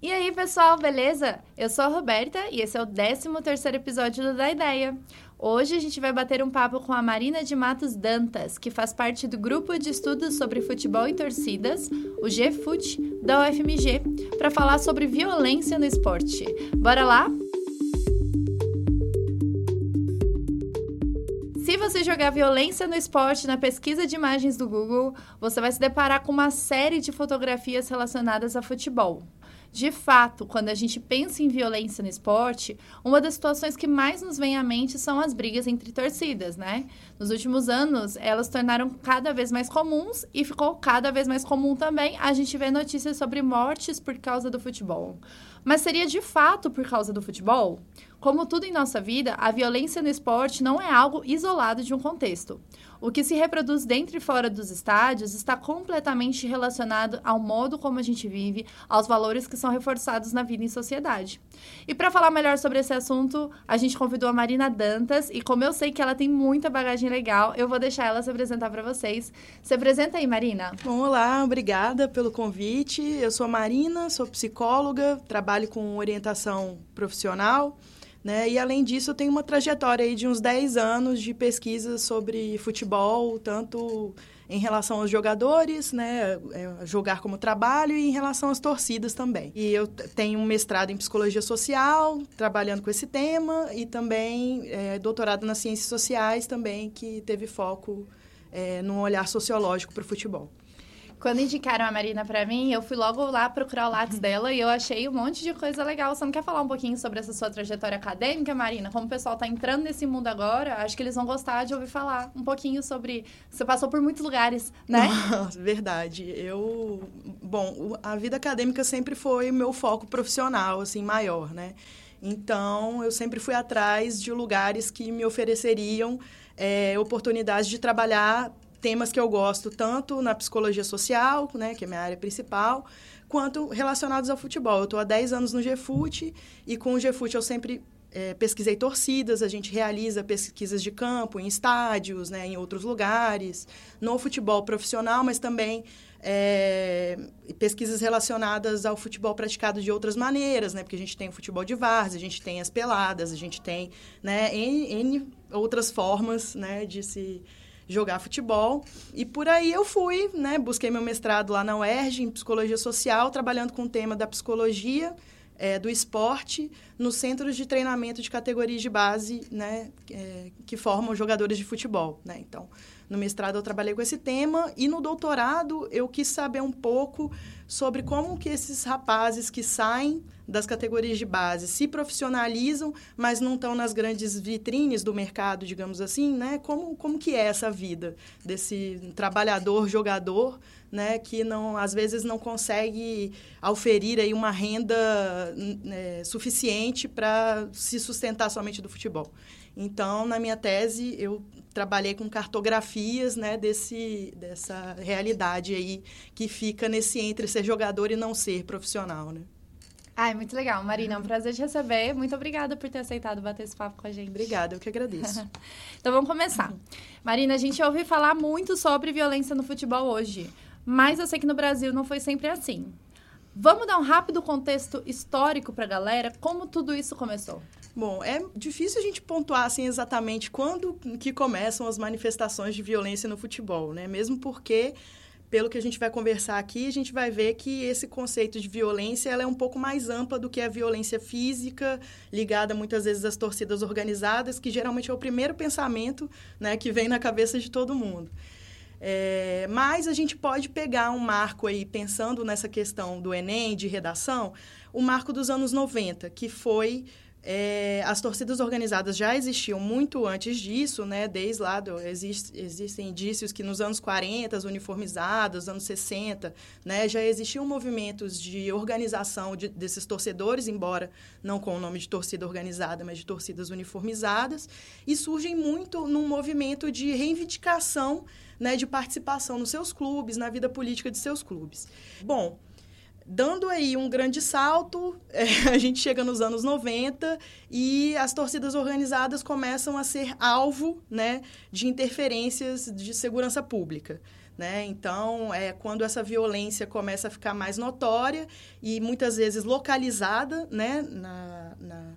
E aí, pessoal, beleza? Eu sou a Roberta e esse é o 13º episódio do Da Ideia. Hoje a gente vai bater um papo com a Marina de Matos Dantas, que faz parte do grupo de estudos sobre futebol e torcidas, o GFUT, da UFMG, para falar sobre violência no esporte. Bora lá? Se você jogar violência no esporte na pesquisa de imagens do Google, você vai se deparar com uma série de fotografias relacionadas a futebol. De fato, quando a gente pensa em violência no esporte, uma das situações que mais nos vem à mente são as brigas entre torcidas, né? Nos últimos anos, elas tornaram cada vez mais comuns e ficou cada vez mais comum também a gente ver notícias sobre mortes por causa do futebol. Mas seria de fato por causa do futebol? Como tudo em nossa vida, a violência no esporte não é algo isolado de um contexto. O que se reproduz dentro e fora dos estádios está completamente relacionado ao modo como a gente vive, aos valores que são reforçados na vida em sociedade. E para falar melhor sobre esse assunto, a gente convidou a Marina Dantas e como eu sei que ela tem muita bagagem legal, eu vou deixar ela se apresentar para vocês. Se apresenta aí, Marina. Bom, olá, obrigada pelo convite. Eu sou a Marina, sou psicóloga, trabalho com orientação profissional. Né? E, além disso, eu tenho uma trajetória aí de uns 10 anos de pesquisa sobre futebol, tanto em relação aos jogadores, né, é, jogar como trabalho, e em relação às torcidas também. E eu tenho um mestrado em psicologia social, trabalhando com esse tema, e também é, doutorado nas ciências sociais também, que teve foco é, no olhar sociológico para o futebol. Quando indicaram a Marina para mim, eu fui logo lá procurar o Lattes dela e eu achei um monte de coisa legal. Você não quer falar um pouquinho sobre essa sua trajetória acadêmica, Marina? Como o pessoal está entrando nesse mundo agora, acho que eles vão gostar de ouvir falar um pouquinho sobre. Você passou por muitos lugares, né? Nossa, verdade. Eu. Bom, a vida acadêmica sempre foi o meu foco profissional, assim, maior, né? Então, eu sempre fui atrás de lugares que me ofereceriam é, oportunidades de trabalhar temas que eu gosto tanto na psicologia social, né, que é minha área principal, quanto relacionados ao futebol. Eu estou há 10 anos no GFUT e com o GFUT eu sempre é, pesquisei torcidas, a gente realiza pesquisas de campo em estádios, né, em outros lugares, no futebol profissional, mas também é, pesquisas relacionadas ao futebol praticado de outras maneiras, né, porque a gente tem o futebol de várzea, a gente tem as peladas, a gente tem né, N, outras formas né, de se jogar futebol. E por aí eu fui, né? Busquei meu mestrado lá na UERJ, em Psicologia Social, trabalhando com o tema da psicologia, é, do esporte, nos centros de treinamento de categorias de base, né? É, que formam jogadores de futebol, né? Então, no mestrado eu trabalhei com esse tema e no doutorado eu quis saber um pouco sobre como que esses rapazes que saem das categorias de base se profissionalizam, mas não estão nas grandes vitrines do mercado, digamos assim, né? Como, como que é essa vida desse trabalhador, jogador, né? Que não, às vezes não consegue auferir aí uma renda né, suficiente para se sustentar somente do futebol. Então, na minha tese, eu trabalhei com cartografias né, desse, dessa realidade aí que fica nesse entre ser jogador e não ser profissional, né? Ai, muito legal. Marina, é um prazer te receber. Muito obrigada por ter aceitado bater esse papo com a gente. Obrigada, eu que agradeço. então vamos começar. Marina, a gente ouve falar muito sobre violência no futebol hoje, mas eu sei que no Brasil não foi sempre assim. Vamos dar um rápido contexto histórico para a galera, como tudo isso começou? Bom, é difícil a gente pontuar assim exatamente quando que começam as manifestações de violência no futebol, né? Mesmo porque pelo que a gente vai conversar aqui, a gente vai ver que esse conceito de violência ela é um pouco mais ampla do que a violência física, ligada muitas vezes às torcidas organizadas, que geralmente é o primeiro pensamento né, que vem na cabeça de todo mundo. É, mas a gente pode pegar um marco aí, pensando nessa questão do Enem, de redação, o marco dos anos 90, que foi é, as torcidas organizadas já existiam muito antes disso, né? Desde lá, do, existe, existem indícios que nos anos 40, as uniformizadas, anos 60, né? Já existiam movimentos de organização de, desses torcedores, embora não com o nome de torcida organizada, mas de torcidas uniformizadas, e surgem muito num movimento de reivindicação né, de participação nos seus clubes, na vida política de seus clubes. Bom, Dando aí um grande salto, é, a gente chega nos anos 90 e as torcidas organizadas começam a ser alvo né, de interferências de segurança pública. Né? Então, é quando essa violência começa a ficar mais notória e muitas vezes localizada né? na, na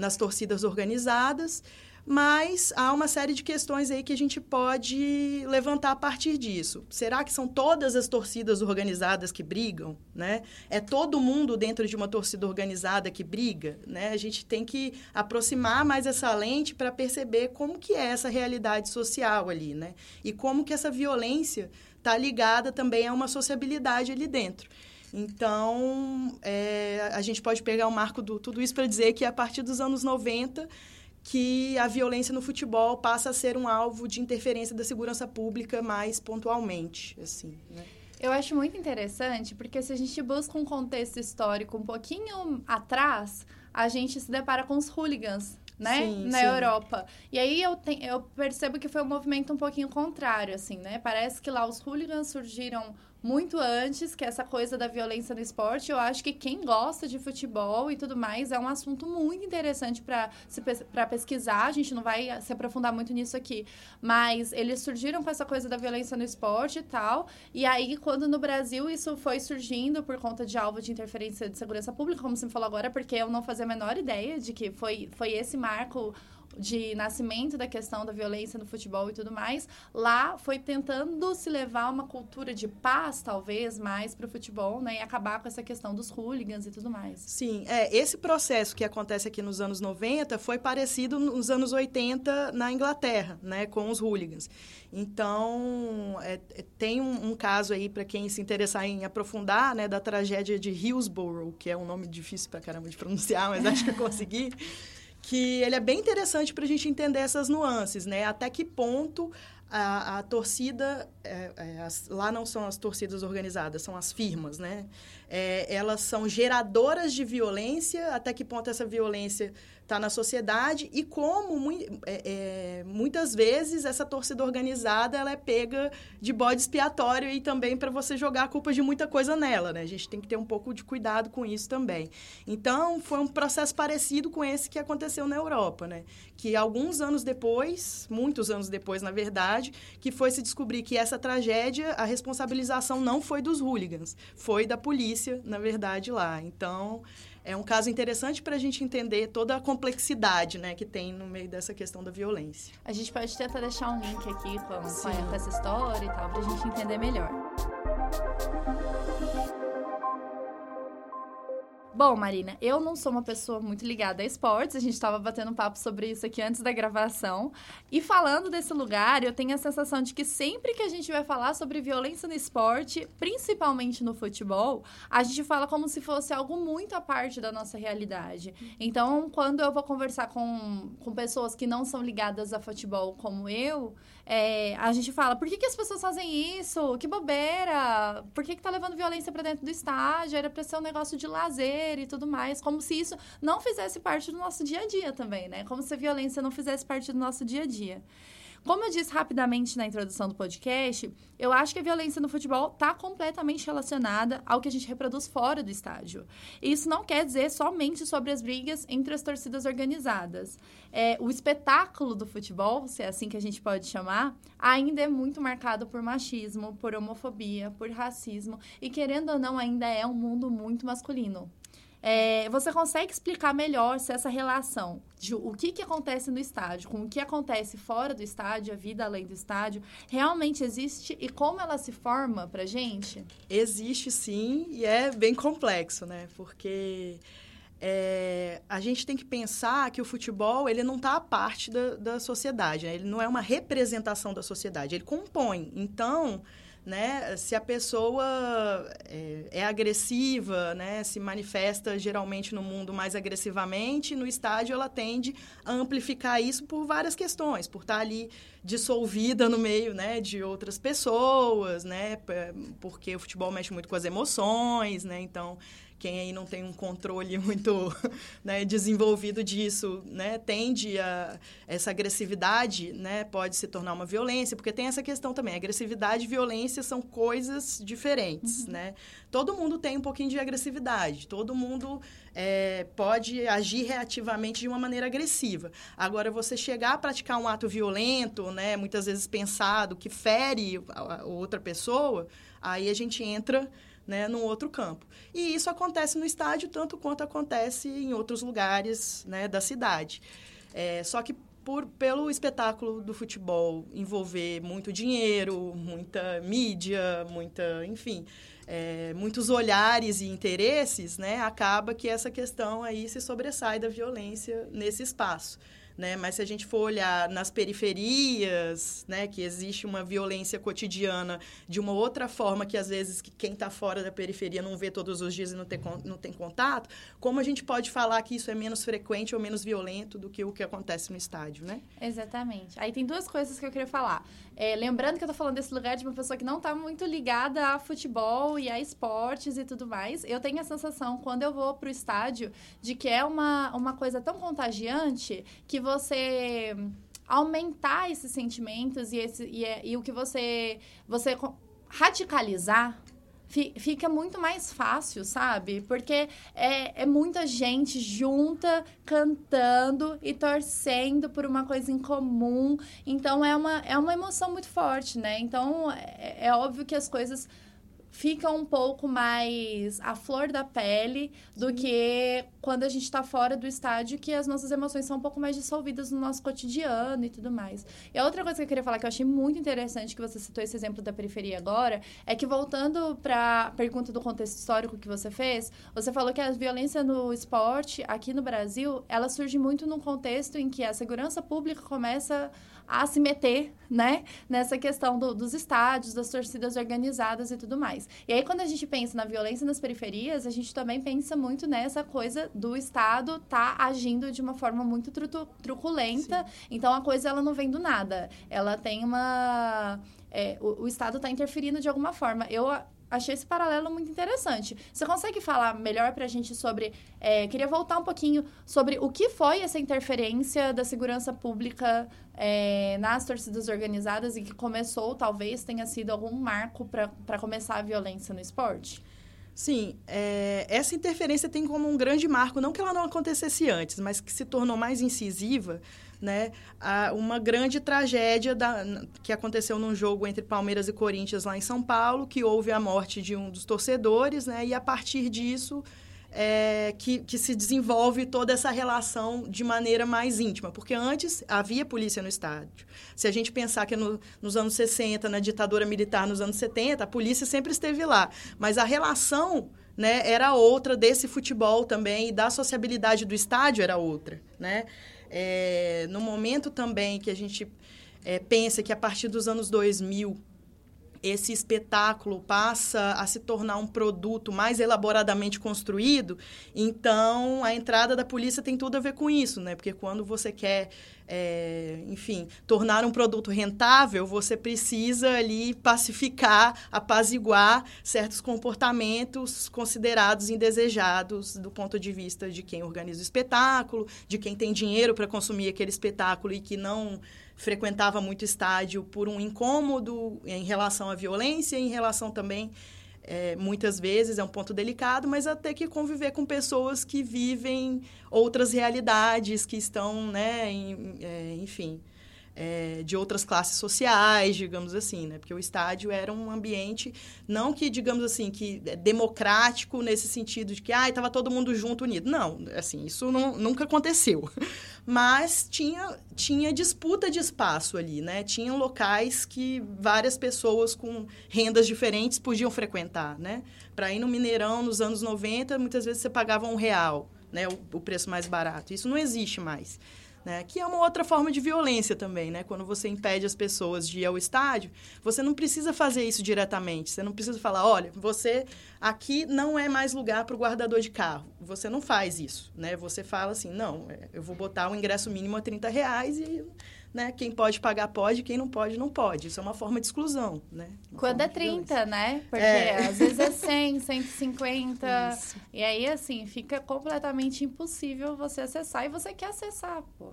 nas torcidas organizadas, mas há uma série de questões aí que a gente pode levantar a partir disso. Será que são todas as torcidas organizadas que brigam, né? É todo mundo dentro de uma torcida organizada que briga, né? A gente tem que aproximar mais essa lente para perceber como que é essa realidade social ali, né? E como que essa violência está ligada também a uma sociabilidade ali dentro. Então, é, a gente pode pegar o marco do tudo isso para dizer que a partir dos anos 90 que a violência no futebol passa a ser um alvo de interferência da segurança pública mais pontualmente, assim, né? Eu acho muito interessante, porque se a gente busca um contexto histórico um pouquinho atrás, a gente se depara com os hooligans, né? Sim, Na sim. Europa. E aí eu, te, eu percebo que foi um movimento um pouquinho contrário, assim, né? Parece que lá os hooligans surgiram muito antes que essa coisa da violência no esporte. Eu acho que quem gosta de futebol e tudo mais é um assunto muito interessante para pesquisar. A gente não vai se aprofundar muito nisso aqui. Mas eles surgiram com essa coisa da violência no esporte e tal. E aí, quando no Brasil isso foi surgindo por conta de alvo de interferência de segurança pública, como você me falou agora, porque eu não fazia a menor ideia de que foi, foi esse marco de nascimento da questão da violência no futebol e tudo mais, lá foi tentando se levar uma cultura de paz, talvez, mais para o futebol, né? E acabar com essa questão dos hooligans e tudo mais. Sim, é, esse processo que acontece aqui nos anos 90 foi parecido nos anos 80 na Inglaterra, né? Com os hooligans. Então, é, é tem um, um, caso aí, para quem se interessar em aprofundar, né? Da tragédia de Hillsborough, que é um nome difícil para caramba de pronunciar, mas acho que eu consegui que ele é bem interessante para a gente entender essas nuances, né? Até que ponto a, a torcida, é, é, as, lá não são as torcidas organizadas, são as firmas, né? É, elas são geradoras de violência, até que ponto essa violência está na sociedade e como é, é, muitas vezes essa torcida organizada ela é pega de bode expiatório e também para você jogar a culpa de muita coisa nela, né? A gente tem que ter um pouco de cuidado com isso também. Então, foi um processo parecido com esse que aconteceu na Europa, né? Que alguns anos depois, muitos anos depois, na verdade, que foi se descobrir que essa tragédia, a responsabilização não foi dos hooligans, foi da polícia, na verdade, lá. Então, é um caso interessante para a gente entender toda a complexidade né, que tem no meio dessa questão da violência. A gente pode tentar deixar um link aqui com, com essa história e tal, para a gente entender melhor. Bom, Marina, eu não sou uma pessoa muito ligada a esportes, a gente estava batendo um papo sobre isso aqui antes da gravação. E falando desse lugar, eu tenho a sensação de que sempre que a gente vai falar sobre violência no esporte, principalmente no futebol, a gente fala como se fosse algo muito à parte da nossa realidade. Então, quando eu vou conversar com, com pessoas que não são ligadas a futebol como eu, é, a gente fala, por que, que as pessoas fazem isso? Que bobeira! Por que, que tá levando violência para dentro do estádio? Era para ser um negócio de lazer e tudo mais. Como se isso não fizesse parte do nosso dia a dia também, né? Como se a violência não fizesse parte do nosso dia a dia. Como eu disse rapidamente na introdução do podcast, eu acho que a violência no futebol está completamente relacionada ao que a gente reproduz fora do estádio. E isso não quer dizer somente sobre as brigas entre as torcidas organizadas. É, o espetáculo do futebol, se é assim que a gente pode chamar, ainda é muito marcado por machismo, por homofobia, por racismo e, querendo ou não, ainda é um mundo muito masculino. É, você consegue explicar melhor se essa relação de o que, que acontece no estádio com o que acontece fora do estádio, a vida além do estádio, realmente existe e como ela se forma pra gente? Existe sim, e é bem complexo, né? Porque é, a gente tem que pensar que o futebol ele não está à parte da, da sociedade, né? ele não é uma representação da sociedade, ele compõe. Então, né? Se a pessoa é, é, agressiva, né? Se manifesta geralmente no mundo mais agressivamente, no estádio ela tende a amplificar isso por várias questões, por estar ali dissolvida no meio, né? De outras pessoas, né? Porque o futebol mexe muito com as emoções, né? Então quem aí não tem um controle muito né, desenvolvido disso, né, tende a essa agressividade, né, pode se tornar uma violência, porque tem essa questão também, agressividade e violência são coisas diferentes, uhum. né? Todo mundo tem um pouquinho de agressividade, todo mundo é, pode agir reativamente de uma maneira agressiva. Agora, você chegar a praticar um ato violento, né, muitas vezes pensado, que fere a, a outra pessoa, aí a gente entra né, num outro campo. E isso acontece no estádio tanto quanto acontece em outros lugares né, da cidade. É, só que por, pelo espetáculo do futebol envolver muito dinheiro, muita mídia, muita, enfim, é, muitos olhares e interesses, né, acaba que essa questão aí se sobressai da violência nesse espaço né? Mas se a gente for olhar nas periferias, né, que existe uma violência cotidiana de uma outra forma que às vezes que quem está fora da periferia não vê todos os dias e não tem, não tem contato, como a gente pode falar que isso é menos frequente ou menos violento do que o que acontece no estádio, né? Exatamente. Aí tem duas coisas que eu queria falar. É, lembrando que eu estou falando desse lugar de uma pessoa que não está muito ligada a futebol e a esportes e tudo mais. Eu tenho a sensação, quando eu vou para o estádio, de que é uma, uma coisa tão contagiante que você você aumentar esses sentimentos e, esse, e, é, e o que você, você radicalizar fica muito mais fácil, sabe? Porque é, é, muita gente junta, cantando e torcendo por uma coisa em comum. Então, é uma, é uma emoção muito forte, né? Então, é, é óbvio que as coisas fica um pouco mais à flor da pele do Sim. que quando a gente está fora do estádio, que as nossas emoções são um pouco mais dissolvidas no nosso cotidiano e tudo mais. E a outra coisa que eu queria falar que eu achei muito interessante, que você citou esse exemplo da periferia agora, é que voltando para a pergunta do contexto histórico que você fez, você falou que a violência no esporte aqui no Brasil, ela surge muito num contexto em que a segurança pública começa a se meter, né, nessa questão do, dos estádios, das torcidas organizadas e tudo mais. E aí, quando a gente pensa na violência nas periferias, a gente também pensa muito nessa coisa do Estado tá agindo de uma forma muito tru truculenta. Sim. Então, a coisa, ela não vem do nada. Ela tem uma... É, o, o Estado está interferindo de alguma forma. Eu achei esse paralelo muito interessante. Você consegue falar melhor para a gente sobre. É, queria voltar um pouquinho sobre o que foi essa interferência da segurança pública é, nas torcidas organizadas e que começou, talvez tenha sido algum marco para começar a violência no esporte? Sim, é, essa interferência tem como um grande marco, não que ela não acontecesse antes, mas que se tornou mais incisiva né, a, uma grande tragédia da, que aconteceu num jogo entre Palmeiras e Corinthians lá em São Paulo, que houve a morte de um dos torcedores, né, e a partir disso é, que, que se desenvolve toda essa relação de maneira mais íntima. Porque antes havia polícia no estádio. Se a gente pensar que no, nos anos 60, na ditadura militar nos anos 70, a polícia sempre esteve lá. Mas a relação né, era outra desse futebol também e da sociabilidade do estádio era outra, né? É, no momento também que a gente é, pensa que a partir dos anos 2000 esse espetáculo passa a se tornar um produto mais elaboradamente construído, então a entrada da polícia tem tudo a ver com isso, né? Porque quando você quer, é, enfim, tornar um produto rentável, você precisa ali pacificar, apaziguar certos comportamentos considerados indesejados do ponto de vista de quem organiza o espetáculo, de quem tem dinheiro para consumir aquele espetáculo e que não frequentava muito estádio por um incômodo em relação à violência, em relação também, é, muitas vezes, é um ponto delicado, mas até que conviver com pessoas que vivem outras realidades, que estão, né, em, é, enfim, é, de outras classes sociais, digamos assim, né? Porque o estádio era um ambiente, não que, digamos assim, que é democrático nesse sentido de que, ah, estava todo mundo junto, unido. Não, assim, isso não, nunca aconteceu. Mas tinha, tinha disputa de espaço ali, né? Tinham locais que várias pessoas com rendas diferentes podiam frequentar, né? Para ir no Mineirão nos anos 90, muitas vezes você pagava um real, né? o, o preço mais barato. Isso não existe mais né? Que é uma outra forma de violência também, né? Quando você impede as pessoas de ir ao estádio, você não precisa fazer isso diretamente. Você não precisa falar, olha, você aqui não é mais lugar para o guardador de carro. Você não faz isso, né? Você fala assim, não, é, eu vou botar o ingresso mínimo a 30 reais e né? Quem pode pagar pode, quem não pode não pode. Isso é uma forma de exclusão, né? Uma Quando é 30, né? Porque é. às vezes é 100, 150. Isso. E aí, assim, fica completamente impossível você acessar e você quer acessar, pô.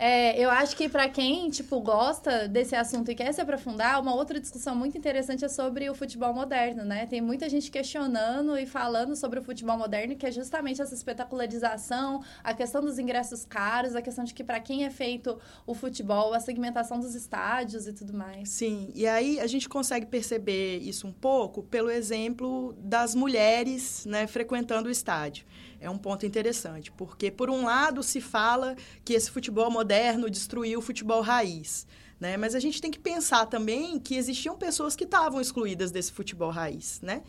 É, eu acho que para quem, tipo, gosta desse assunto e quer se aprofundar, uma outra discussão muito interessante é sobre o futebol moderno, né? Tem muita gente questionando e falando sobre o futebol moderno, que é justamente essa espetacularização, a questão dos ingressos caros, a questão de que para quem é feito o futebol, a segmentação dos estádios e tudo mais. Sim, e aí a gente consegue perceber isso um pouco pelo exemplo das mulheres, né, frequentando o estádio é um ponto interessante, porque, por um lado, se fala que esse futebol moderno destruiu o futebol raiz. Né? Mas a gente tem que pensar também que existiam pessoas que estavam excluídas desse futebol raiz, né?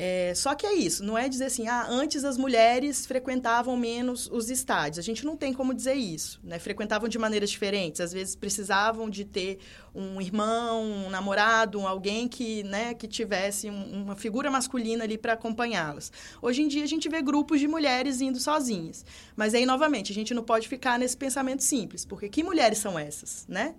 É, só que é isso, não é dizer assim, ah, antes as mulheres frequentavam menos os estádios. A gente não tem como dizer isso, né? Frequentavam de maneiras diferentes. Às vezes precisavam de ter um irmão, um namorado, alguém que, né, que tivesse um, uma figura masculina ali para acompanhá-las. Hoje em dia a gente vê grupos de mulheres indo sozinhas. Mas aí, novamente, a gente não pode ficar nesse pensamento simples, porque que mulheres são essas, né?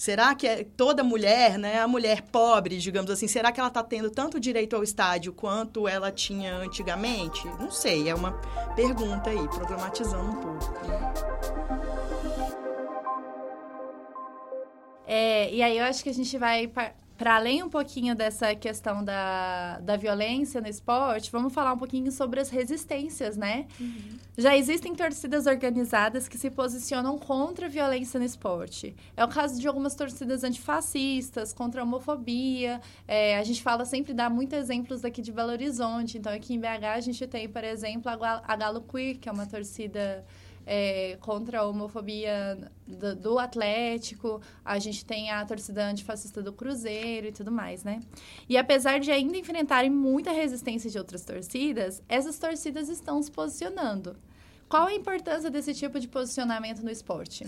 Será que é toda mulher, né, a mulher pobre, digamos assim, será que ela está tendo tanto direito ao estádio quanto ela tinha antigamente? Não sei, é uma pergunta aí, problematizando um pouco. Né? É, e aí eu acho que a gente vai para além um pouquinho dessa questão da, da violência no esporte, vamos falar um pouquinho sobre as resistências, né? Uhum. Já existem torcidas organizadas que se posicionam contra a violência no esporte. É o caso de algumas torcidas antifascistas, contra a homofobia. É, a gente fala sempre, dá muitos exemplos daqui de Belo Horizonte. Então, aqui em BH, a gente tem, por exemplo, a Galo Queer, que é uma torcida é, contra a homofobia do, do, Atlético, a gente tem a torcida antifascista do Cruzeiro e tudo mais, né? E apesar de ainda enfrentarem muita resistência de outras torcidas, essas torcidas estão se posicionando. Qual a importância desse tipo de posicionamento no esporte?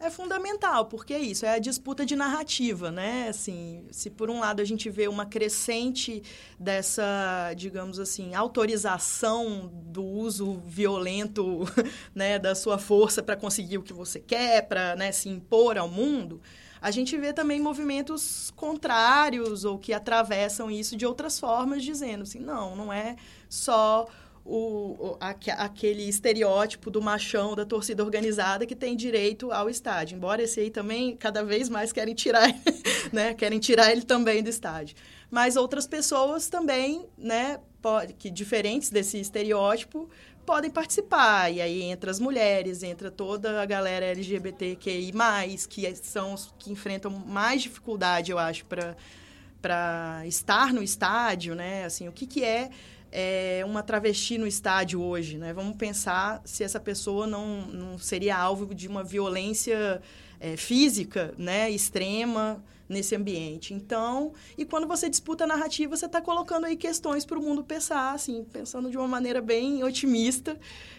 É fundamental, porque é isso, é a disputa de narrativa, né? Assim, se por um lado a gente vê uma crescente dessa, digamos assim, autorização do uso violento, né, da sua força para conseguir o que você quer, para, né, se impor ao mundo, a gente vê também movimentos contrários ou que atravessam isso de outras formas, dizendo assim, não, não é só o, aquele estereótipo do machão da torcida organizada que tem direito ao estádio. Embora esse aí também, cada vez mais, querem tirar, né? querem tirar ele também do estádio. Mas outras pessoas também, né, pode, que diferentes desse estereótipo, podem participar. E aí entra as mulheres, entra toda a galera LGBTQI+, que são os que enfrentam mais dificuldade, eu acho, para estar no estádio, né? Assim, o que, que é é, uma travesti no estádio hoje, né? Vamos pensar se essa pessoa não, não seria alvo de uma violência é, física, né, extrema nesse ambiente. Então, e quando você disputa a narrativa, você está colocando aí questões para o mundo pensar, assim, pensando de uma maneira bem otimista,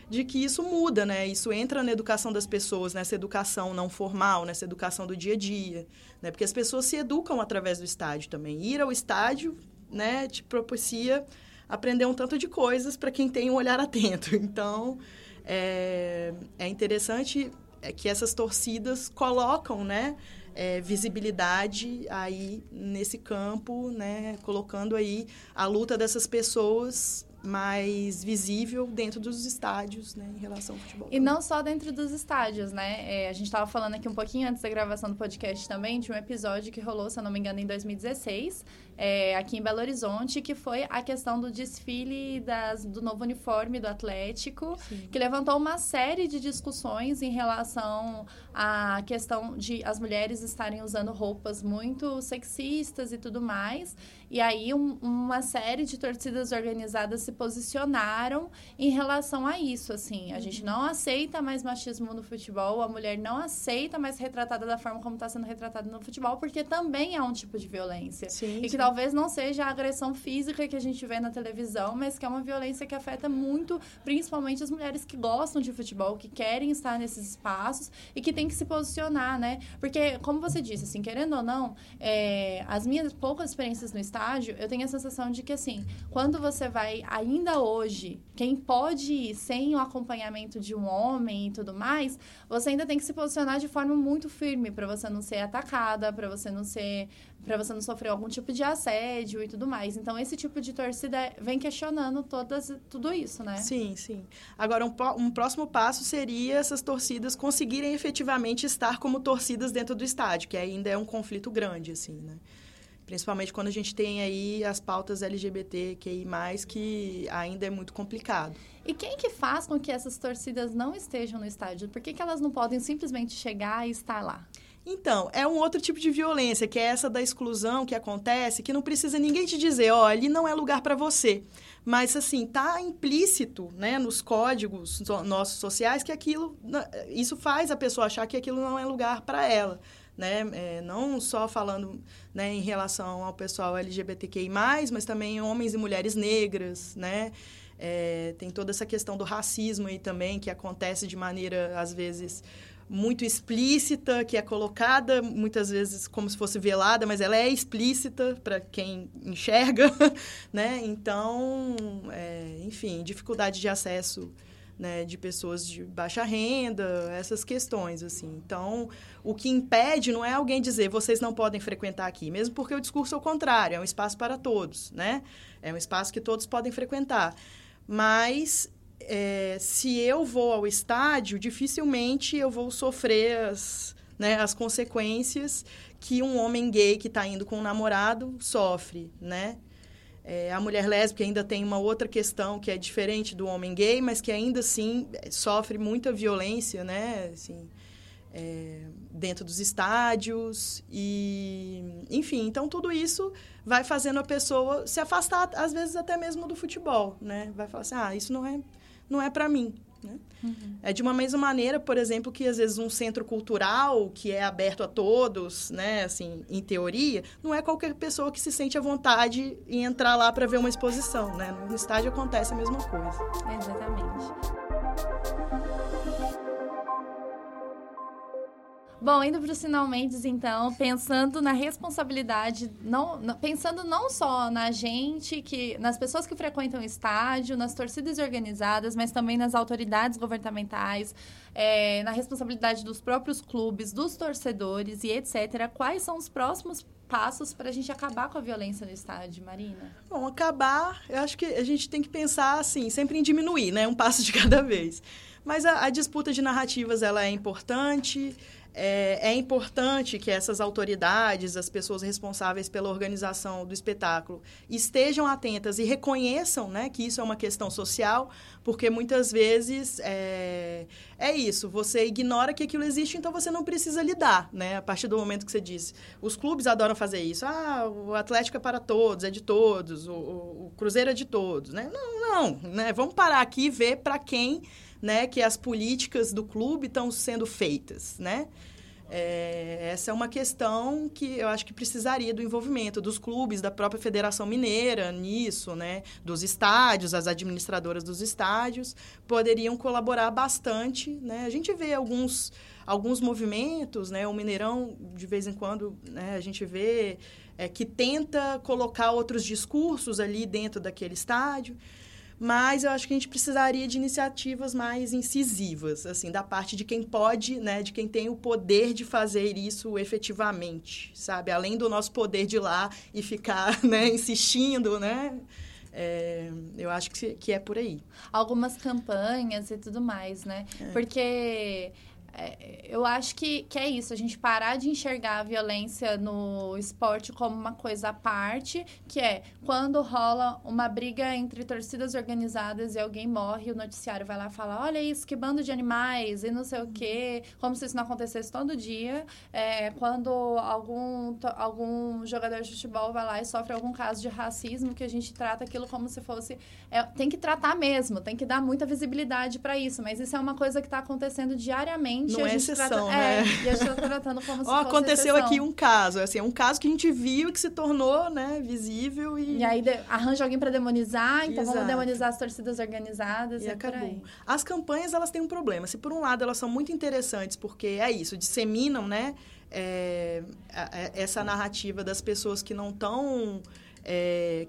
de que isso muda, né? Isso entra na educação das pessoas, nessa educação não formal, nessa educação do dia a dia, né? Porque as pessoas se educam através do estádio também. Ir ao estádio, né, te propicia aprender um tanto de coisas para quem tem um olhar atento. Então, é, é interessante é que essas torcidas colocam, né, é, visibilidade aí nesse campo, né, colocando aí a luta dessas pessoas mais visível dentro dos estádios, né, em relação ao futebol. E não só dentro dos estádios, né? É, a gente estava falando aqui um pouquinho antes da gravação do podcast também de um episódio que rolou, se eu não me engano, em 2016, é, aqui em Belo Horizonte, que foi a questão do desfile das, do novo uniforme do Atlético, Sim. que levantou uma série de discussões em relação à questão de as mulheres estarem usando roupas muito sexistas e tudo mais. E aí um, uma série de torcidas organizadas se posicionaram em relação a isso, assim. A uhum. gente não aceita mais machismo no futebol, a mulher não aceita mais retratada da forma como está sendo retratada no futebol, porque também é um tipo de violência. Sim, e que sim talvez não seja a agressão física que a gente vê na televisão, mas que é uma violência que afeta muito, principalmente as mulheres que gostam de futebol, que querem estar nesses espaços e que tem que se posicionar, né? Porque, como você disse, assim, querendo ou não, é, as minhas poucas experiências no estádio, eu tenho a sensação de que, assim, quando você vai, ainda hoje, quem pode ir sem o acompanhamento de um homem e tudo mais, você ainda tem que se posicionar de forma muito firme para você não ser atacada, para você não ser para você não sofrer algum tipo de assédio e tudo mais. Então, esse tipo de torcida vem questionando todas, tudo isso, né? Sim, sim. Agora, um, um próximo passo seria essas torcidas conseguirem efetivamente estar como torcidas dentro do estádio, que ainda é um conflito grande, assim, né? Principalmente quando a gente tem aí as pautas LGBTQI+, que ainda é muito complicado. E quem que faz com que essas torcidas não estejam no estádio? Por que, que elas não podem simplesmente chegar e estar lá? Então, é um outro tipo de violência, que é essa da exclusão que acontece, que não precisa ninguém te dizer, ó, oh, ali não é lugar para você. Mas, assim, tá implícito, né, nos códigos nossos sociais que aquilo, isso faz a pessoa achar que aquilo não é lugar para ela. Né? É, não só falando né, em relação ao pessoal LGBTQI+, mas também homens e mulheres negras, né? É, tem toda essa questão do racismo aí também, que acontece de maneira, às vezes, muito explícita, que é colocada muitas vezes como se fosse velada, mas ela é explícita para quem enxerga, né? Então, é, enfim, dificuldade de acesso né, de pessoas de baixa renda, essas questões, assim. Então, o que impede não é alguém dizer vocês não podem frequentar aqui, mesmo porque o discurso é o contrário, é um espaço para todos, né? É um espaço que todos podem frequentar. Mas é, se eu vou ao estádio, dificilmente eu vou sofrer as, né, as consequências que um homem gay que está indo com um namorado sofre, né? É, a mulher lésbica ainda tem uma outra questão que é diferente do homem gay, mas que ainda assim sofre muita violência, né? Assim, é, dentro dos estádios e enfim então tudo isso vai fazendo a pessoa se afastar às vezes até mesmo do futebol né vai falar assim ah isso não é não é para mim. Né? Uhum. É de uma mesma maneira, por exemplo, que às vezes um centro cultural que é aberto a todos, né, assim, em teoria, não é qualquer pessoa que se sente à vontade em entrar lá para ver uma exposição, né? No estádio acontece a mesma coisa. Exatamente. Bom, indo para o Sinal Mendes, então, pensando na responsabilidade, não, pensando não só na gente, que nas pessoas que frequentam o estádio, nas torcidas organizadas, mas também nas autoridades governamentais, é, na responsabilidade dos próprios clubes, dos torcedores e etc. Quais são os próximos passos para a gente acabar com a violência no estádio, Marina? Bom, acabar, eu acho que a gente tem que pensar assim, sempre em diminuir, né? Um passo de cada vez. Mas a, a disputa de narrativas, ela é importante. É, é, importante que essas autoridades, as pessoas responsáveis pela organização do espetáculo, estejam atentas e reconheçam né, que isso é uma questão social, porque muitas vezes é, é isso, você ignora que aquilo existe, então você não precisa lidar, né? A partir do momento que você diz. Os clubes adoram fazer isso. Ah, o Atlético é para todos, é de todos, o, o, o Cruzeiro é de todos, né? Não, não, né? Vamos parar aqui e ver para quem né, que as políticas do clube estão sendo feitas, né? É, essa é uma questão que eu acho que precisaria do envolvimento dos clubes, da própria Federação Mineira nisso, né? Dos estádios, as administradoras dos estádios poderiam colaborar bastante, né? A gente vê alguns, alguns movimentos, né? O Mineirão, de vez em quando, né? a gente vê é, que tenta colocar outros discursos ali dentro daquele estádio. Mas eu acho que a gente precisaria de iniciativas mais incisivas, assim, da parte de quem pode, né, de quem tem o poder de fazer isso efetivamente, sabe? Além do nosso poder de ir lá e ficar, né, insistindo, né? É, eu acho que, que é por aí. Algumas campanhas e tudo mais, né? É. Porque eu acho que, que é isso, a gente parar de enxergar a violência no esporte como uma coisa à parte, que é quando rola uma briga entre torcidas organizadas e alguém morre, o noticiário vai lá e fala: olha isso, que bando de animais e não sei o quê, como se isso não acontecesse todo dia. É, quando algum, algum jogador de futebol vai lá e sofre algum caso de racismo, que a gente trata aquilo como se fosse. É, tem que tratar mesmo, tem que dar muita visibilidade para isso, mas isso é uma coisa que está acontecendo diariamente normalmente não a é gente exceção, trata, né? É, e a gente tá tratando como se Ó, fosse aconteceu exceção. aqui um caso, assim, é um caso que a gente viu e que se tornou, né, visível e, E aí de- arranja alguém pra demonizar, então vamos Exato. demonizar as torcidas organizadas e e, é acabou. As campanhas, elas têm um problema. Se por um lado elas são muito interessantes, porque é isso, disseminam, né, é, essa narrativa das pessoas que não estão,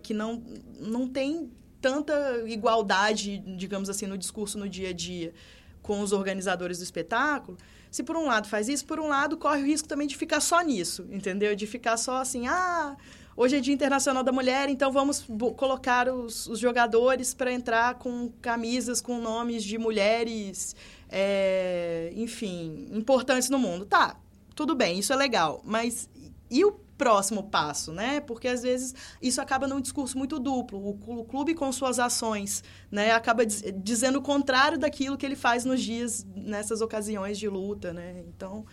que não, não tem tanta igualdade, digamos assim, no discurso no dia a dia com os organizadores do espetáculo, se por um lado faz isso, por um lado corre o risco também de ficar só nisso, entendeu? De ficar só assim, ah, hoje é Dia Internacional da Mulher, então vamos colocar os, os jogadores para entrar com camisas com nomes de mulheres, é, enfim, importantes no mundo. Tá, tudo bem, isso é legal, mas e o próximo passo, né? Porque às vezes isso acaba num discurso muito duplo. O clu- o clube com suas ações, né, acaba diz- dizendo o contrário daquilo que ele faz nos dias nessas ocasiões de luta, né? Então,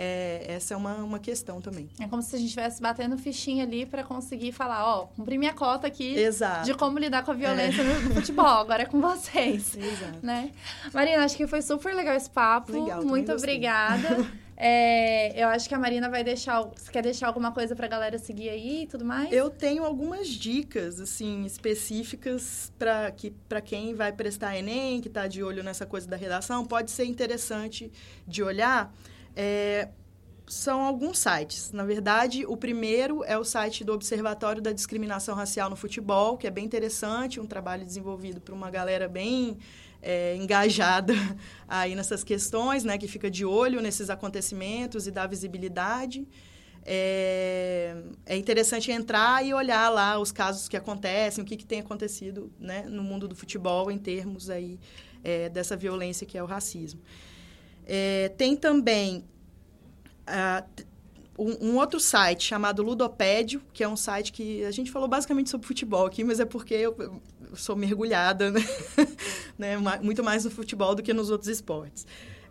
é, essa é uma, uma questão também. É como se a gente estivesse batendo fichinha ali pra conseguir falar, ó, cumpri minha cota aqui Exato. de como lidar com a violência no no futebol. Agora é com vocês. Exato. né? Marina, acho que foi super legal esse papo. Legal, Muito obrigada. É, eu acho que a Marina vai deixar. Você quer deixar alguma coisa pra galera seguir aí e tudo mais? Eu tenho algumas dicas, assim, específicas para que quem vai prestar Enem, que está de olho nessa coisa da redação, pode ser interessante de olhar. É, são alguns sites. Na verdade, o primeiro é o site do Observatório da Discriminação Racial no Futebol, que é bem interessante, um trabalho desenvolvido por uma galera bem é, engajada aí nessas questões, né, que fica de olho nesses acontecimentos e dá visibilidade. É, é interessante entrar e olhar lá os casos que acontecem, o que, que tem acontecido né, no mundo do futebol em termos aí, é, dessa violência que é o racismo. É, tem também ah, um, um outro site chamado Ludopédio, que é um site que a gente falou basicamente sobre futebol aqui, mas é porque eu, eu sou mergulhada né? né, muito mais no futebol do que nos outros esportes.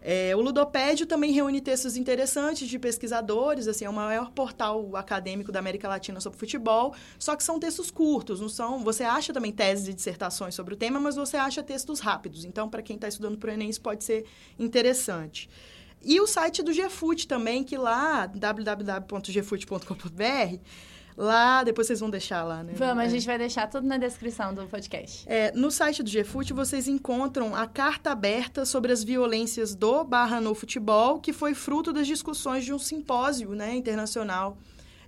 É, o Ludopédio também reúne textos interessantes de pesquisadores, assim, é o maior portal acadêmico da América Latina sobre futebol, só que são textos curtos, não são... Você acha também teses e dissertações sobre o tema, mas você acha textos rápidos. Então, para quem está estudando para o Enem, isso pode ser interessante. E o site do GFUT também, que lá, www.gfut.com.br, lá, depois vocês vão deixar lá, né? Vamos, a É. gente vai deixar tudo na descrição do podcast. É, no site do GFUT vocês encontram a carta aberta sobre as violências do barra no futebol, que foi fruto das discussões de um simpósio né, internacional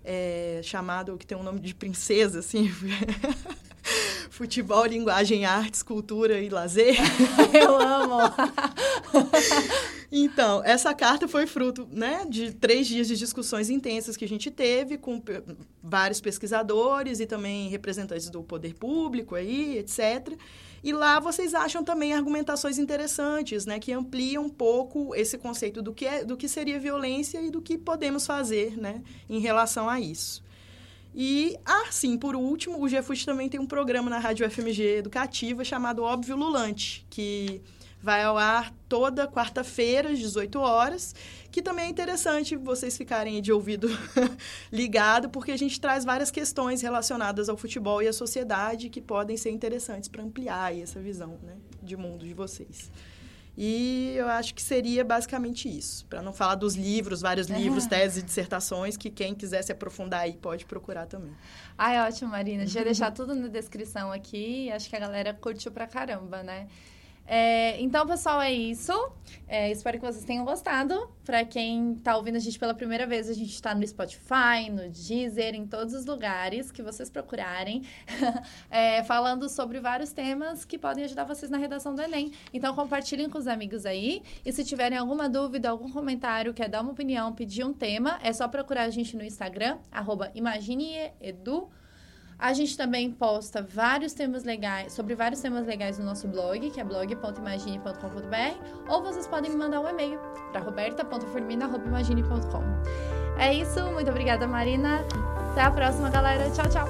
é, chamado, que tem um nome de princesa, assim, Futebol, Linguagem, Artes, Cultura e Lazer. Eu amo. Então, essa carta foi fruto né, de três dias de discussões intensas que a gente teve com vários pesquisadores e também representantes do poder público aí, etc. E lá vocês acham também argumentações interessantes, né, que ampliam um pouco esse conceito do que, é, do que seria violência e do que podemos fazer né, em relação a isso. E, ah, sim, por último, o GFUT também tem um programa na Rádio FMG Educativa chamado Óbvio Lulante, que vai ao ar toda quarta-feira, às 18 horas, que também é interessante vocês ficarem de ouvido ligado, porque a gente traz várias questões relacionadas ao futebol e à sociedade que podem ser interessantes para ampliar essa visão né, de mundo de vocês. E eu acho que seria basicamente isso. Para não falar dos livros, vários livros, teses e dissertações, que quem quiser se aprofundar aí pode procurar também. Ai, ótimo, Marina. A gente vai deixar tudo na descrição aqui. Acho que a galera curtiu pra caramba, né? É, então, pessoal, é isso. É, espero que vocês tenham gostado. Para quem tá ouvindo a gente pela primeira vez, a gente tá no Spotify, no Deezer, em todos os lugares que vocês procurarem, é, falando sobre vários temas que podem ajudar vocês na redação do Enem. Então, compartilhem com os amigos aí. E se tiverem alguma dúvida, algum comentário, quer dar uma opinião, pedir um tema, é só procurar a gente no Instagram, arroba imagineedu. A gente também posta vários temas legais, sobre vários temas legais no nosso blog, que é blog.imagine.com.br, ou vocês podem me mandar um e-mail para roberta.firmina.imagine.com. É isso, muito obrigada, Marina. Até a próxima, galera. Tchau, tchau.